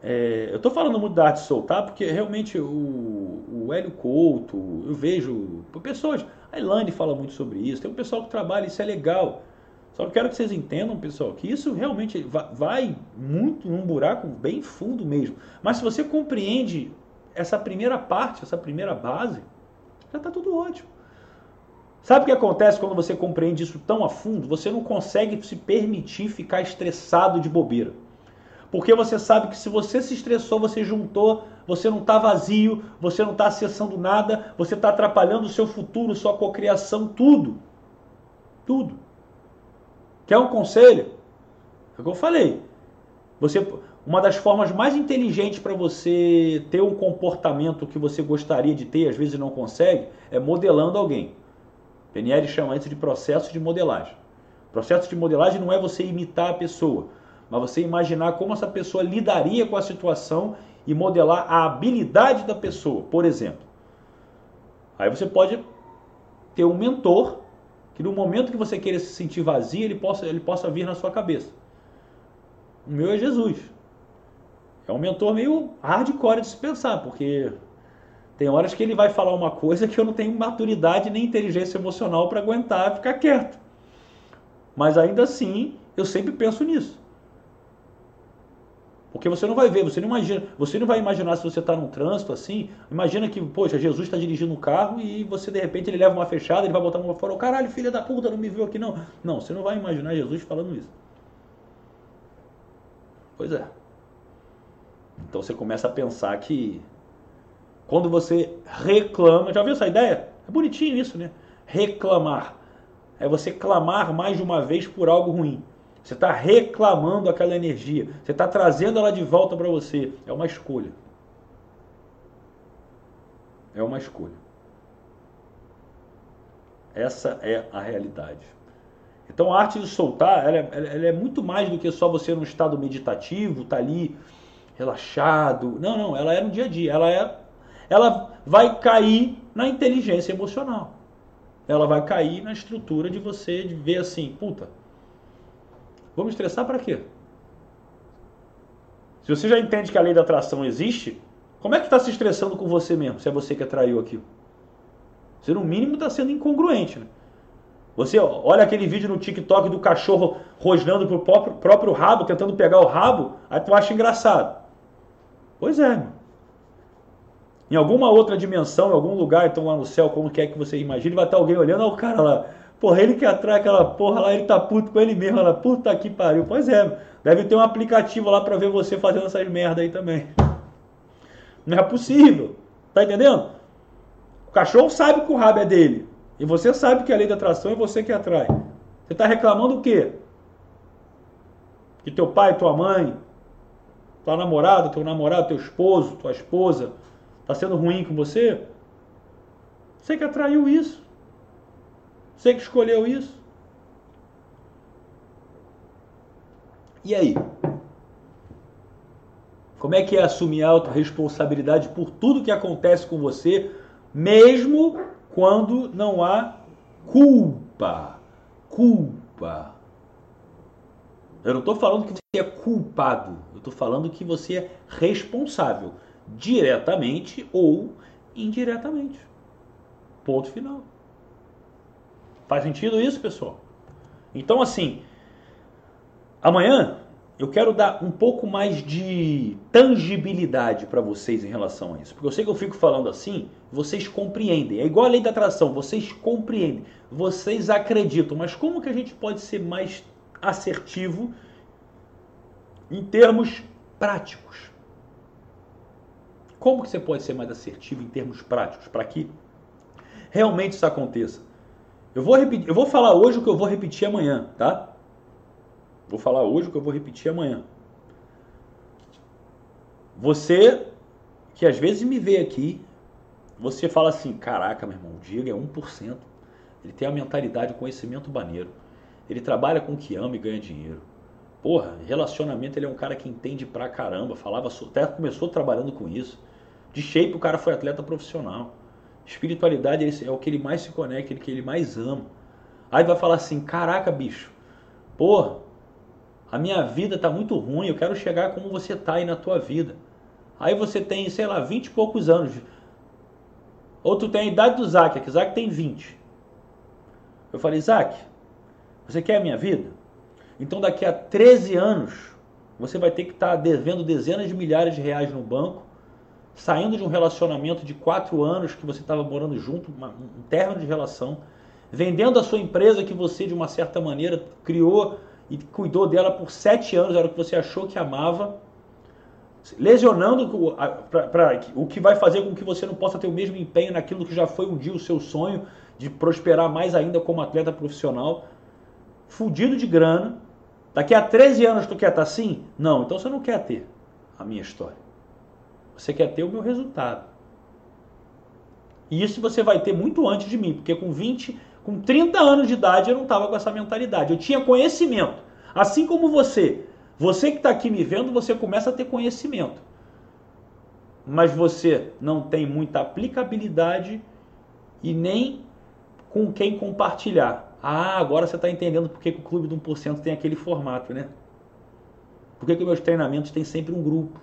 é, eu estou falando muito da arte soltar porque realmente o, o Hélio Couto, eu vejo pessoas, a Elaine fala muito sobre isso, tem um pessoal que trabalha, isso é legal. Só que quero que vocês entendam, pessoal, que isso realmente vai muito num buraco bem fundo mesmo. Mas se você compreende essa primeira parte, essa primeira base, já está tudo ótimo. Sabe o que acontece quando você compreende isso tão a fundo? Você não consegue se permitir ficar estressado de bobeira. Porque você sabe que se você se estressou, você juntou, você não está vazio, você não está acessando nada, você está atrapalhando o seu futuro, sua cocriação, tudo. Tudo. Quer um conselho? É o que eu falei. Você, uma das formas mais inteligentes para você ter um comportamento que você gostaria de ter, às vezes não consegue, é modelando alguém. PNL chama isso de processo de modelagem. Processo de modelagem não é você imitar a pessoa mas você imaginar como essa pessoa lidaria com a situação e modelar a habilidade da pessoa, por exemplo. Aí você pode ter um mentor que no momento que você queira se sentir vazio, ele possa, ele possa vir na sua cabeça. O meu é Jesus. É um mentor meio hardcore de se pensar, porque tem horas que ele vai falar uma coisa que eu não tenho maturidade nem inteligência emocional para aguentar ficar quieto. Mas ainda assim, eu sempre penso nisso. Porque você não vai ver, você não imagina, você não vai imaginar se você está num trânsito assim, imagina que, poxa, Jesus está dirigindo um carro e você de repente ele leva uma fechada, ele vai botar uma fora, oh, caralho, filha da puta, não me viu aqui não. Não, você não vai imaginar Jesus falando isso. Pois é. Então você começa a pensar que quando você reclama, já viu essa ideia? É bonitinho isso, né? Reclamar. É você clamar mais de uma vez por algo ruim. Você está reclamando aquela energia. Você está trazendo ela de volta para você. É uma escolha. É uma escolha. Essa é a realidade. Então a arte de soltar, ela é, ela é muito mais do que só você num estado meditativo, tá ali relaxado. Não, não, ela é no dia a dia. Ela é, ela vai cair na inteligência emocional. Ela vai cair na estrutura de você de ver assim, puta, vamos estressar para quê? Se você já entende que a lei da atração existe, como é que está se estressando com você mesmo, se é você que atraiu aquilo? Você, no mínimo, está sendo incongruente. Né? Você olha aquele vídeo no TikTok do cachorro rosnando pro próprio, próprio rabo, tentando pegar o rabo, aí tu acha engraçado. Pois é, meu. Em alguma outra dimensão, em algum lugar, então lá no céu, como quer que você imagine, vai estar alguém olhando, olha o cara lá. Porra, ele que atrai aquela porra lá, ele tá puto com ele mesmo, lá, puta que pariu. Pois é, deve ter um aplicativo lá para ver você fazendo essas merda aí também. Não é possível. Tá entendendo? O cachorro sabe que o rabo é dele. E você sabe que a lei da atração é você que atrai. Você está reclamando o quê? Que teu pai, tua mãe, tua namorada, teu namorado, teu esposo, tua esposa, está sendo ruim com você? Você que atraiu isso. Você que escolheu isso. E aí? Como é que é assumir a autorresponsabilidade por tudo que acontece com você, mesmo quando não há culpa? Culpa. Eu não estou falando que você é culpado, eu estou falando que você é responsável, diretamente ou indiretamente. Ponto final. Faz sentido isso, pessoal? Então, assim, amanhã eu quero dar um pouco mais de tangibilidade para vocês em relação a isso. Porque eu sei que eu fico falando assim, vocês compreendem. É igual a lei da atração, vocês compreendem, vocês acreditam. Mas como que a gente pode ser mais assertivo em termos práticos? Como que você pode ser mais assertivo em termos práticos para que realmente isso aconteça? Eu vou repetir, eu vou falar hoje o que eu vou repetir amanhã, tá? Vou falar hoje o que eu vou repetir amanhã. Você que às vezes me vê aqui, você fala assim: caraca, meu irmão, o Diego é 1%. Ele tem a mentalidade, o conhecimento baneiro. Ele trabalha com o que ama e ganha dinheiro. Porra, relacionamento ele é um cara que entende pra caramba. Falava, até começou trabalhando com isso. De shape o cara foi atleta profissional. Espiritualidade é o que ele mais se conecta, é o que ele mais ama. Aí vai falar assim: caraca, bicho, porra, a minha vida está muito ruim, eu quero chegar como você está aí na tua vida. Aí você tem, sei lá, 20 e poucos anos. Ou tu tem a idade do Zac, que Zac tem 20. Eu falei, Zac, você quer a minha vida? Então daqui a 13 anos, você vai ter que estar tá devendo dezenas de milhares de reais no banco, saindo de um relacionamento de 4 anos que você estava morando junto, uma, um término de relação, vendendo a sua empresa que você, de uma certa maneira, criou e cuidou dela por sete anos, era o que você achou que amava, lesionando para o que vai fazer com que você não possa ter o mesmo empenho naquilo que já foi um dia o seu sonho de prosperar mais ainda como atleta profissional, fudido de grana. Daqui a 13 anos tu quer estar assim? Não, então você não quer ter a minha história. Você quer ter o meu resultado. E isso você vai ter muito antes de mim, porque com 20 com 30 anos de idade eu não estava com essa mentalidade. Eu tinha conhecimento. Assim como você. Você que está aqui me vendo, você começa a ter conhecimento. Mas você não tem muita aplicabilidade e nem com quem compartilhar. Ah, agora você está entendendo por que, que o Clube do 1% tem aquele formato, né? Por que, que meus treinamentos têm sempre um grupo?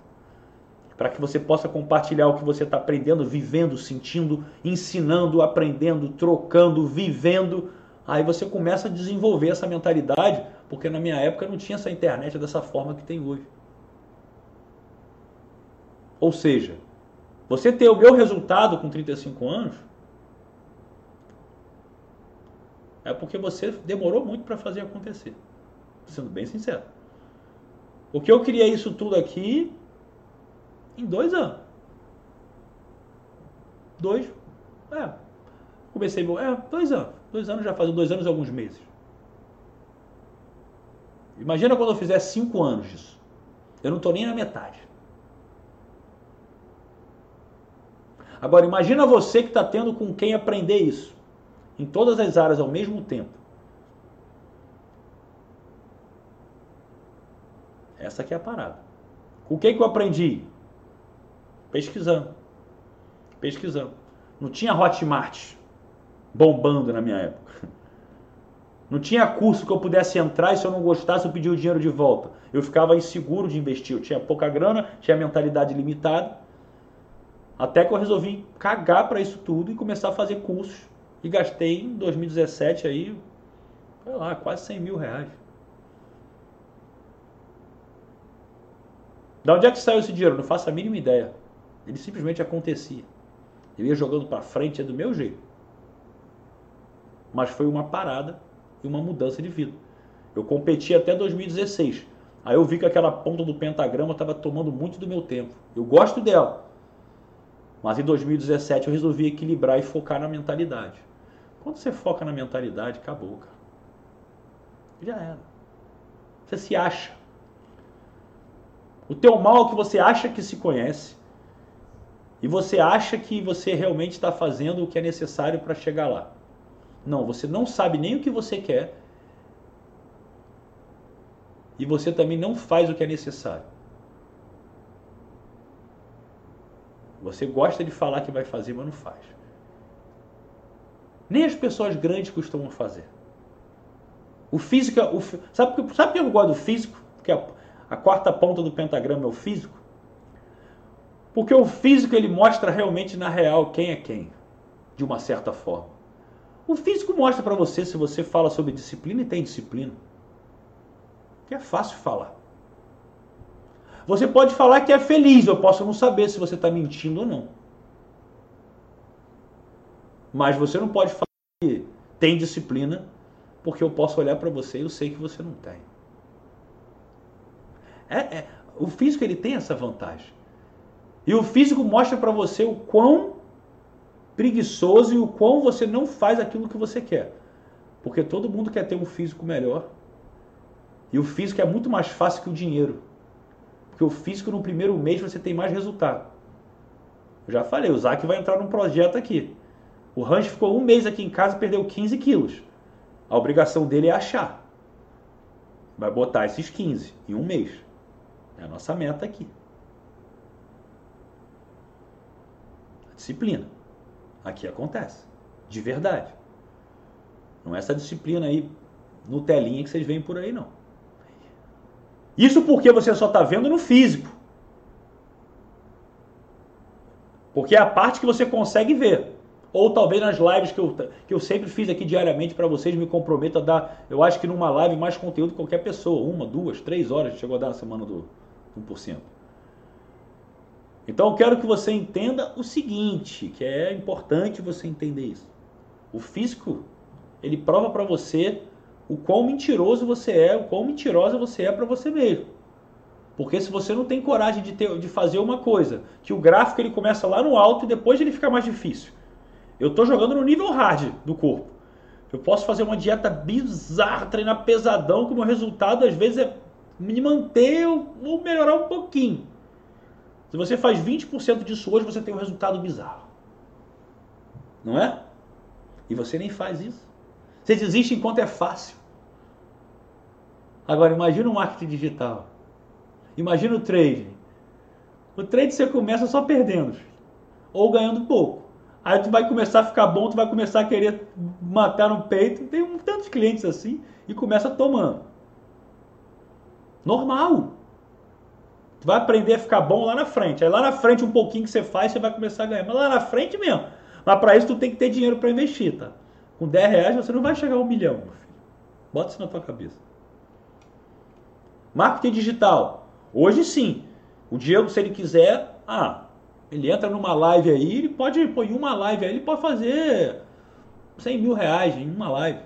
Para que você possa compartilhar o que você está aprendendo, vivendo, sentindo, ensinando, aprendendo, trocando, vivendo. Aí você começa a desenvolver essa mentalidade, porque na minha época não tinha essa internet dessa forma que tem hoje. Ou seja, você ter o meu resultado com 35 anos é porque você demorou muito para fazer acontecer. Sendo bem sincero. O que eu criei isso tudo aqui em dois anos. Dois. É. Comecei. É, dois anos. Dois anos já fazem dois anos e alguns meses. Imagina quando eu fizer cinco anos disso. Eu não estou nem na metade. Agora, imagina você que está tendo com quem aprender isso, em todas as áreas ao mesmo tempo. Essa aqui é a parada. Com quem que eu aprendi? Pesquisando. Pesquisando. Não tinha Hotmart bombando na minha época. Não tinha curso que eu pudesse entrar e se eu não gostasse eu pedia o dinheiro de volta. Eu ficava inseguro de investir. Eu tinha pouca grana, tinha mentalidade limitada. Até que eu resolvi cagar para isso tudo e começar a fazer cursos. E gastei em 2017 aí, sei lá, quase 100 mil reais. Da onde é que saiu esse dinheiro? Não faço a mínima ideia. Ele simplesmente acontecia. Eu ia jogando para frente é do meu jeito. Mas foi uma parada e uma mudança de vida. Eu competi até 2016. Aí eu vi que aquela ponta do pentagrama estava tomando muito do meu tempo. Eu gosto dela. Mas em 2017 eu resolvi equilibrar e focar na mentalidade. Quando você foca na mentalidade, acabou, cara. Já era. Você se acha. O teu mal é que você acha que se conhece. E você acha que você realmente está fazendo o que é necessário para chegar lá. Não, você não sabe nem o que você quer. E você também não faz o que é necessário. Você gosta de falar que vai fazer, mas não faz. Nem as pessoas grandes costumam fazer. O físico, é o, sabe, sabe que eu gosto do físico? Porque a, a quarta ponta do pentagrama é o físico. Porque o físico ele mostra realmente na real quem é quem, de uma certa forma. O físico mostra para você se você fala sobre disciplina e tem disciplina. Que é fácil falar. Você pode falar que é feliz, eu posso não saber se você está mentindo ou não. Mas você não pode falar que tem disciplina, porque eu posso olhar para você e eu sei que você não tem. É, é, o físico ele tem essa vantagem. E o físico mostra para você o quão preguiçoso e o quão você não faz aquilo que você quer. Porque todo mundo quer ter um físico melhor. E o físico é muito mais fácil que o dinheiro. Porque o físico no primeiro mês você tem mais resultado. Eu já falei, o Zac vai entrar num projeto aqui. O Ranch ficou um mês aqui em casa e perdeu 15 quilos. A obrigação dele é achar. Vai botar esses 15 em um mês. É a nossa meta aqui. Disciplina. Aqui acontece. De verdade. Não é essa disciplina aí no telinha que vocês veem por aí, não. Isso porque você só está vendo no físico. Porque é a parte que você consegue ver. Ou talvez nas lives que eu, que eu sempre fiz aqui diariamente para vocês, me comprometo a dar, eu acho que numa live mais conteúdo que qualquer pessoa. Uma, duas, três horas chegou a dar na semana do 1%. Então eu quero que você entenda o seguinte, que é importante você entender isso. O físico, ele prova para você o quão mentiroso você é, o quão mentirosa você é para você mesmo. Porque se você não tem coragem de, ter, de fazer uma coisa, que o gráfico ele começa lá no alto e depois ele fica mais difícil. Eu estou jogando no nível hard do corpo. Eu posso fazer uma dieta bizarra, treinar pesadão, que o meu resultado às vezes é me manter ou melhorar um pouquinho. Se você faz 20% disso hoje, você tem um resultado bizarro. Não é? E você nem faz isso. Você desiste enquanto é fácil. Agora, imagina o marketing digital. Imagina o trade. O trade você começa só perdendo. Ou ganhando pouco. Aí tu vai começar a ficar bom, tu vai começar a querer matar no peito. Tem tantos clientes assim. E começa tomando. Normal. Vai aprender a ficar bom lá na frente. Aí lá na frente, um pouquinho que você faz, você vai começar a ganhar. Mas lá na frente mesmo. Mas para isso, tu tem que ter dinheiro para investir, tá? Com 10 reais, você não vai chegar a um milhão, meu filho. Bota isso na tua cabeça. Marketing digital. Hoje sim. O Diego, se ele quiser, ah, ele entra numa live aí, ele pode, pô, em uma live aí, ele pode fazer 100 mil reais em uma live.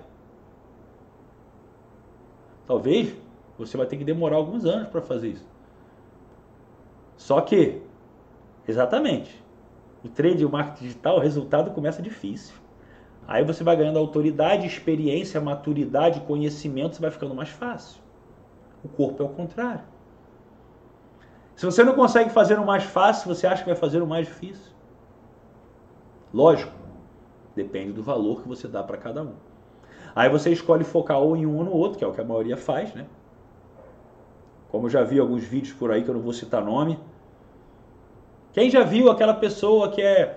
Talvez você vai ter que demorar alguns anos para fazer isso. Só que, exatamente, o trade e o marketing digital, o resultado começa difícil. Aí você vai ganhando autoridade, experiência, maturidade, conhecimento, você vai ficando mais fácil. O corpo é o contrário. Se você não consegue fazer o mais fácil, você acha que vai fazer o mais difícil. Lógico, depende do valor que você dá para cada um. Aí você escolhe focar ou em um ou no outro, que é o que a maioria faz, né? Como já vi alguns vídeos por aí que eu não vou citar nome. Quem já viu aquela pessoa que é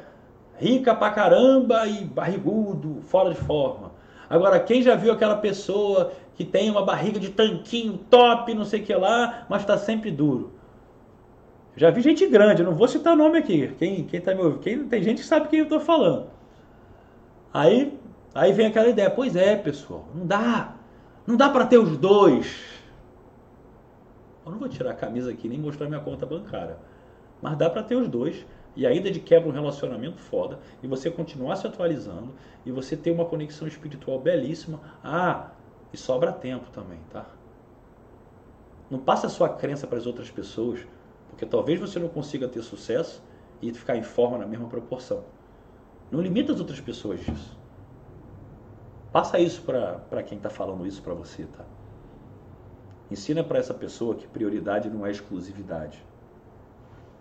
rica pra caramba e barrigudo, fora de forma? Agora, quem já viu aquela pessoa que tem uma barriga de tanquinho top, não sei o que lá, mas está sempre duro? Já vi gente grande, não vou citar nome aqui. Quem, quem tá me ouvindo? Quem, tem gente que sabe quem eu estou falando. Aí, aí vem aquela ideia, pois é, pessoal, não dá. Não dá para ter os dois. Eu não vou tirar a camisa aqui nem mostrar minha conta bancária. Mas dá para ter os dois e ainda de quebra um relacionamento foda e você continuar se atualizando e você ter uma conexão espiritual belíssima. Ah, e sobra tempo também, tá? Não passa a sua crença para as outras pessoas, porque talvez você não consiga ter sucesso e ficar em forma na mesma proporção. Não limita as outras pessoas disso. Passa isso para quem está falando isso para você, tá? Ensina para essa pessoa que prioridade não é exclusividade.